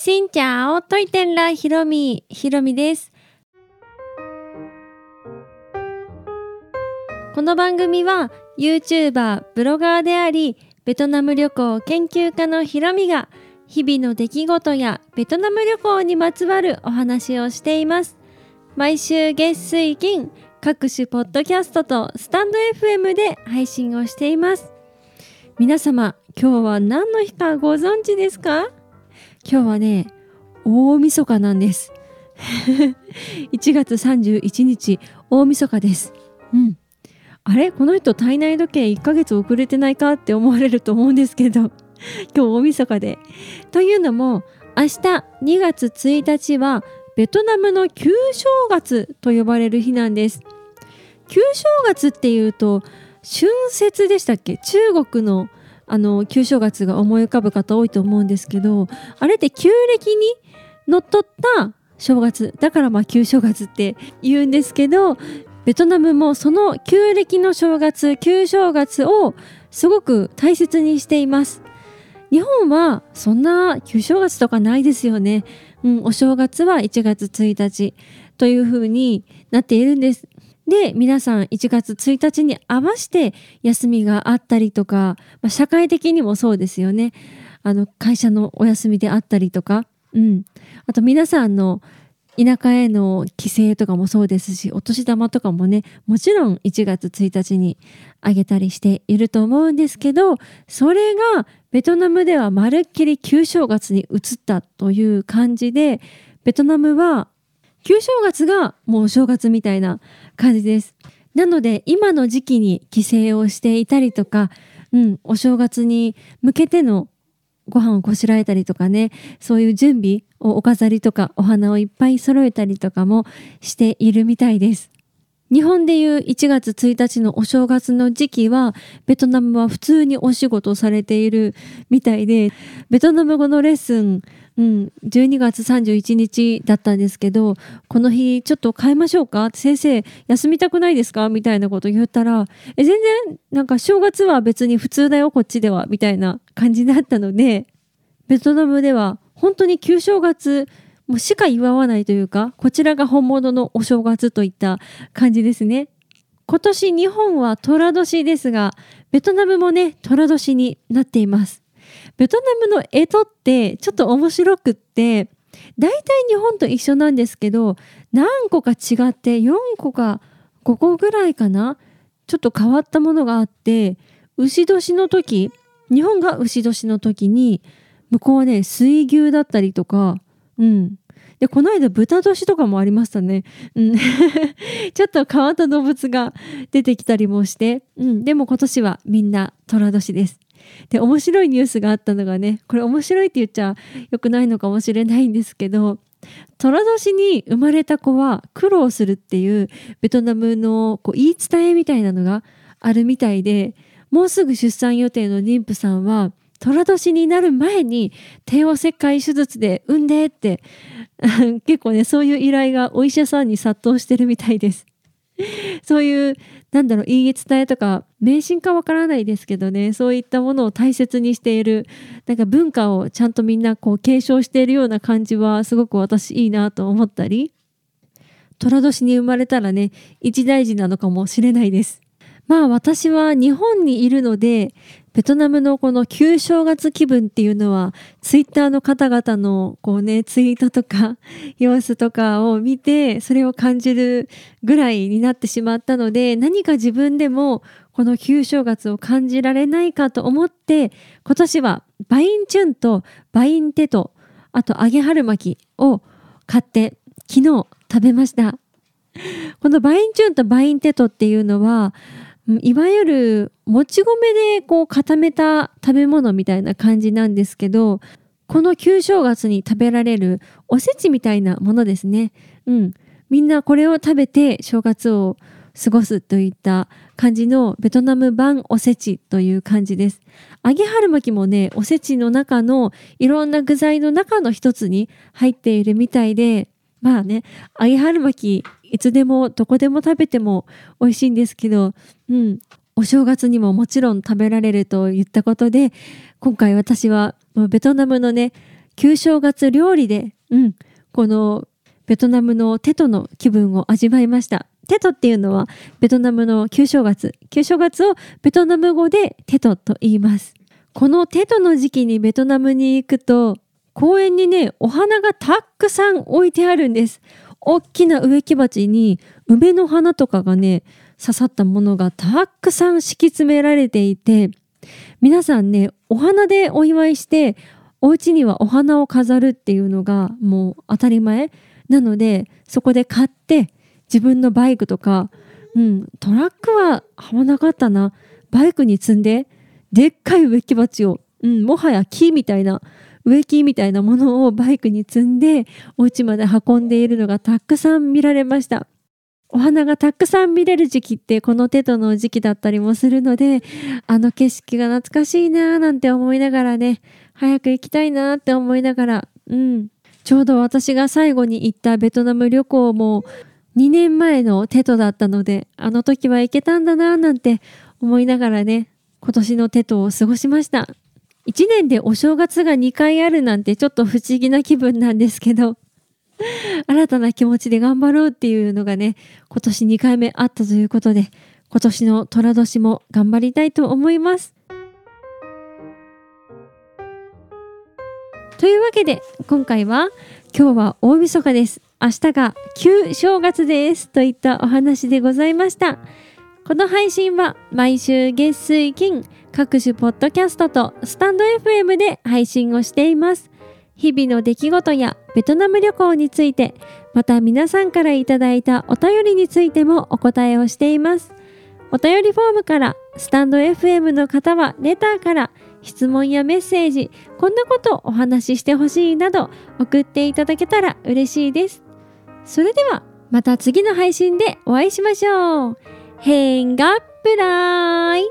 しんちゃおといてんらひろみ、ひろみです。この番組は YouTuber、ブロガーであり、ベトナム旅行研究家のひろみが日々の出来事やベトナム旅行にまつわるお話をしています。毎週月水金、各種ポッドキャストとスタンド FM で配信をしています。皆様、今日は何の日かご存知ですか？今日はね、大晦日なんです。1月31日、大晦日です。うん。あれ？この人体内時計1ヶ月遅れてないかって思われると思うんですけど、今日大晦日で。というのも、明日2月1日はベトナムの旧正月と呼ばれる日なんです。旧正月っていうと、春節でしたっけ？中国のあの旧正月が思い浮かぶ方多いと思うんですけどあれって旧暦にのっとった正月だからまあ旧正月って言うんですけどベトナムもその旧暦の正月旧正月をすごく大切にしています。日本はそんな旧正月とかないですよね、うん、お正月は1月1日というふうになっているんです。で皆さん1月1日に合わせて休みがあったりとか、まあ、社会的にもそうですよね。あの会社のお休みであったりとか、うん、あと皆さんの田舎への帰省とかもそうですしお年玉とかもねもちろん1月1日にあげたりしていると思うんですけどそれがベトナムではまるっきり旧正月に移ったという感じでベトナムは旧正月がもうお正月みたいな感じです。なので今の時期に帰省をしていたりとか、うん、お正月に向けてのご飯をこしらえたりとかねそういう準備をお飾りとかお花をいっぱい揃えたりとかもしているみたいです。日本でいう1月1日のお正月の時期はベトナムは普通にお仕事されているみたいでベトナム語のレッスンうん、12月31日だったんですけどこの日ちょっと変えましょうか？先生休みたくないですか？みたいなこと言ったらえ全然なんか正月は別に普通だよこっちではみたいな感じだったのでベトナムでは本当に旧正月もうしか祝わないというかこちらが本物のお正月といった感じですね。今年日本は寅年ですがベトナムもね寅年になっています。ベトナムの干支ってちょっと面白くって大体日本と一緒なんですけど何個か違って4個か5個ぐらいかなちょっと変わったものがあって牛年の時日本が牛年の時に向こうはね水牛だったりとかうん。でこの間豚年とかもありましたね、うん、ちょっと変わった動物が出てきたりもして、うん、でも今年はみんな寅年です。で面白いニュースがあったのがねこれ面白いって言っちゃよくないのかもしれないんですけど寅年に生まれた子は苦労するっていうベトナムのこう言い伝えみたいなのがあるみたいでもうすぐ出産予定の妊婦さんは寅年になる前に帝王切開手術で産んでって 結構ねそういう依頼がお医者さんに殺到してるみたいです。そういうなんだろう言い伝えとか迷信かわからないですけどねそういったものを大切にしているなんか文化をちゃんとみんなこう継承しているような感じはすごく私いいなと思ったり寅年に生まれたらね一大事なのかもしれないです。まあ私は日本にいるのでベトナムのこの旧正月気分っていうのはツイッターの方々のこうねツイートとか 様子とかを見てそれを感じるぐらいになってしまったので何か自分でもこの旧正月を感じられないかと思って今年はバインチュンとバインテトあと揚げ春巻きを買って昨日食べました。このバインチュンとバインテトっていうのはいわゆるもち米でこう固めた食べ物みたいな感じなんですけどこの旧正月に食べられるおせちみたいなものですね。うん。みんなこれを食べて正月を過ごすといった感じのベトナム版おせちという感じです。揚げ春巻きもね、おせちの中のいろんな具材の中の一つに入っているみたいで、まあね、揚げ春巻きいつでもどこでも食べても美味しいんですけど、うん、お正月にももちろん食べられると言ったことで今回私はベトナムのね旧正月料理で、うん、このベトナムのテトの気分を味わいました。テトっていうのはベトナムの旧正月。旧正月をベトナム語でテトと言います。このテトの時期にベトナムに行くと公園にね、お花がたくさん置いてあるんです。大きな植木鉢に梅の花とかがね、刺さったものがたくさん敷き詰められていて、皆さんね、お花でお祝いして、お家にはお花を飾るっていうのがもう当たり前なので、そこで買って自分のバイクとか、うん、トラックははまなかったな。バイクに積んで、でっかい植木鉢を、うん、もはや木みたいな、植木みたいなものをバイクに積んで、お家まで運んでいるのがたくさん見られました。お花がたくさん見れる時期ってこのテトの時期だったりもするので、あの景色が懐かしいなーなんて思いながらね、早く行きたいなって思いながら、うん。ちょうど私が最後に行ったベトナム旅行も2年前のテトだったので、あの時は行けたんだなーなんて思いながらね、今年のテトを過ごしました。1年でお正月が2回あるなんてちょっと不思議な気分なんですけど、新たな気持ちで頑張ろうっていうのがね、今年2回目あったということで、今年の寅年も頑張りたいと思います。というわけで、今回は今日は大晦日です。明日が旧正月ですといったお話でございました。この配信は毎週月水金各種ポッドキャストとスタンド FM で配信をしています。日々の出来事やベトナム旅行について、また皆さんからいただいたお便りについてもお答えをしています。お便りフォームから、スタンド FM の方はレターから、質問やメッセージ、こんなことお話ししてほしいなど送っていただけたら嬉しいです。それではまた次の配信でお会いしましょう。変がプライ